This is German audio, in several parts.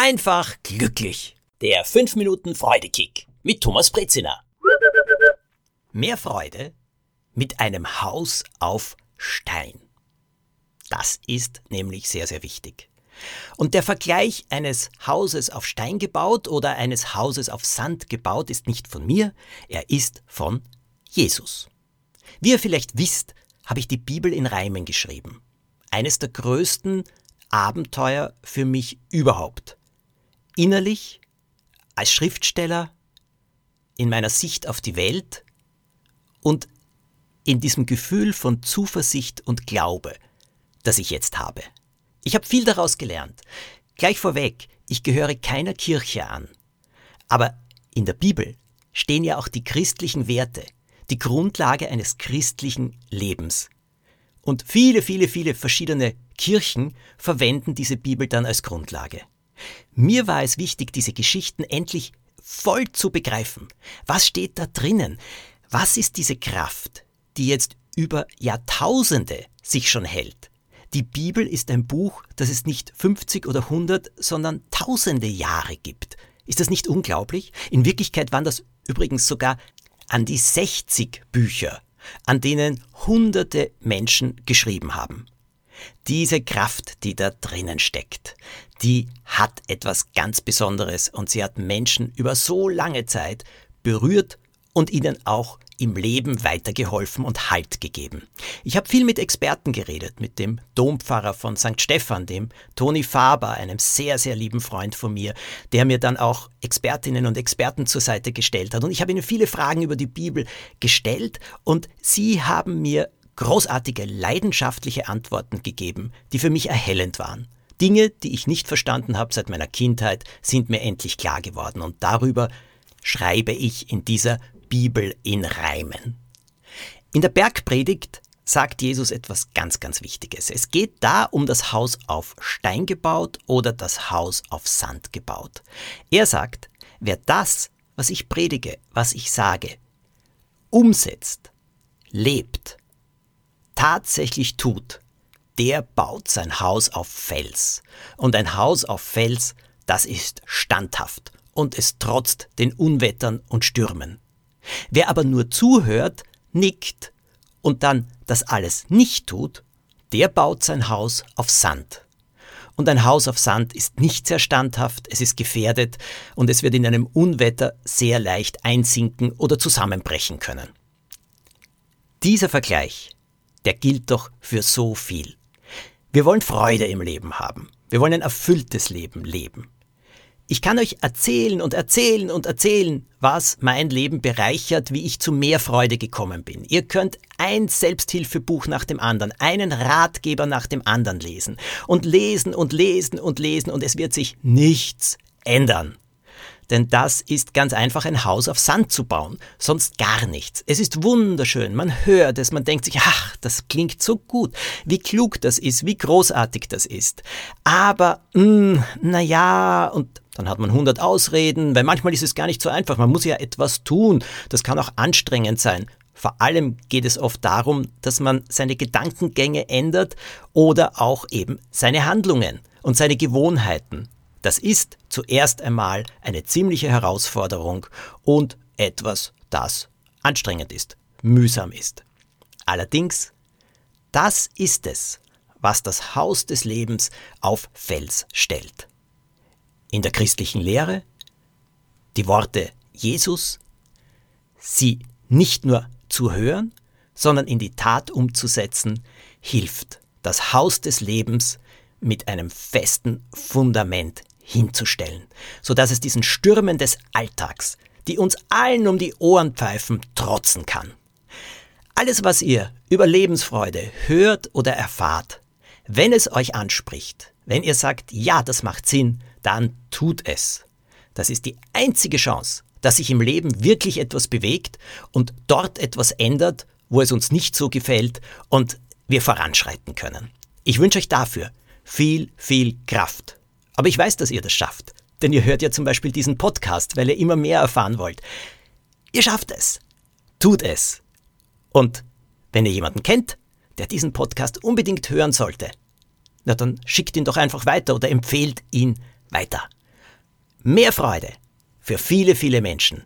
einfach glücklich. Der 5 Minuten Freudekick mit Thomas Brezina. Mehr Freude mit einem Haus auf Stein. Das ist nämlich sehr, sehr wichtig. Und der Vergleich eines Hauses auf Stein gebaut oder eines Hauses auf Sand gebaut ist nicht von mir, er ist von Jesus. Wie ihr vielleicht wisst, habe ich die Bibel in Reimen geschrieben. Eines der größten Abenteuer für mich überhaupt. Innerlich, als Schriftsteller, in meiner Sicht auf die Welt und in diesem Gefühl von Zuversicht und Glaube, das ich jetzt habe. Ich habe viel daraus gelernt. Gleich vorweg, ich gehöre keiner Kirche an. Aber in der Bibel stehen ja auch die christlichen Werte, die Grundlage eines christlichen Lebens. Und viele, viele, viele verschiedene Kirchen verwenden diese Bibel dann als Grundlage. Mir war es wichtig, diese Geschichten endlich voll zu begreifen. Was steht da drinnen? Was ist diese Kraft, die jetzt über Jahrtausende sich schon hält? Die Bibel ist ein Buch, das es nicht 50 oder 100, sondern tausende Jahre gibt. Ist das nicht unglaublich? In Wirklichkeit waren das übrigens sogar an die 60 Bücher, an denen hunderte Menschen geschrieben haben. Diese Kraft, die da drinnen steckt, die hat etwas ganz Besonderes und sie hat Menschen über so lange Zeit berührt und ihnen auch im Leben weitergeholfen und Halt gegeben. Ich habe viel mit Experten geredet, mit dem Dompfarrer von St. Stephan, dem Toni Faber, einem sehr, sehr lieben Freund von mir, der mir dann auch Expertinnen und Experten zur Seite gestellt hat. Und ich habe ihnen viele Fragen über die Bibel gestellt und sie haben mir großartige, leidenschaftliche Antworten gegeben, die für mich erhellend waren. Dinge, die ich nicht verstanden habe seit meiner Kindheit, sind mir endlich klar geworden und darüber schreibe ich in dieser Bibel in Reimen. In der Bergpredigt sagt Jesus etwas ganz, ganz Wichtiges. Es geht da um das Haus auf Stein gebaut oder das Haus auf Sand gebaut. Er sagt, wer das, was ich predige, was ich sage, umsetzt, lebt, tatsächlich tut, der baut sein Haus auf Fels. Und ein Haus auf Fels, das ist standhaft und es trotzt den Unwettern und Stürmen. Wer aber nur zuhört, nickt und dann das alles nicht tut, der baut sein Haus auf Sand. Und ein Haus auf Sand ist nicht sehr standhaft, es ist gefährdet und es wird in einem Unwetter sehr leicht einsinken oder zusammenbrechen können. Dieser Vergleich, der gilt doch für so viel. Wir wollen Freude im Leben haben. Wir wollen ein erfülltes Leben leben. Ich kann euch erzählen und erzählen und erzählen, was mein Leben bereichert, wie ich zu mehr Freude gekommen bin. Ihr könnt ein Selbsthilfebuch nach dem anderen, einen Ratgeber nach dem anderen lesen und lesen und lesen und lesen und es wird sich nichts ändern. Denn das ist ganz einfach ein Haus auf Sand zu bauen, sonst gar nichts. Es ist wunderschön, man hört es, man denkt sich, ach, das klingt so gut, wie klug das ist, wie großartig das ist. Aber, mh, hm, na ja, und dann hat man 100 Ausreden, weil manchmal ist es gar nicht so einfach, man muss ja etwas tun, das kann auch anstrengend sein. Vor allem geht es oft darum, dass man seine Gedankengänge ändert oder auch eben seine Handlungen und seine Gewohnheiten. Das ist zuerst einmal eine ziemliche Herausforderung und etwas, das anstrengend ist, mühsam ist. Allerdings, das ist es, was das Haus des Lebens auf Fels stellt. In der christlichen Lehre die Worte Jesus, sie nicht nur zu hören, sondern in die Tat umzusetzen, hilft, das Haus des Lebens mit einem festen Fundament hinzustellen, so dass es diesen Stürmen des Alltags, die uns allen um die Ohren pfeifen, trotzen kann. Alles, was ihr über Lebensfreude hört oder erfahrt, wenn es euch anspricht, wenn ihr sagt, ja, das macht Sinn, dann tut es. Das ist die einzige Chance, dass sich im Leben wirklich etwas bewegt und dort etwas ändert, wo es uns nicht so gefällt und wir voranschreiten können. Ich wünsche euch dafür viel, viel Kraft. Aber ich weiß, dass ihr das schafft. Denn ihr hört ja zum Beispiel diesen Podcast, weil ihr immer mehr erfahren wollt. Ihr schafft es. Tut es. Und wenn ihr jemanden kennt, der diesen Podcast unbedingt hören sollte, na dann schickt ihn doch einfach weiter oder empfehlt ihn weiter. Mehr Freude für viele, viele Menschen.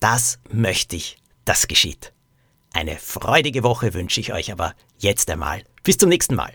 Das möchte ich, das geschieht. Eine freudige Woche wünsche ich euch aber jetzt einmal. Bis zum nächsten Mal.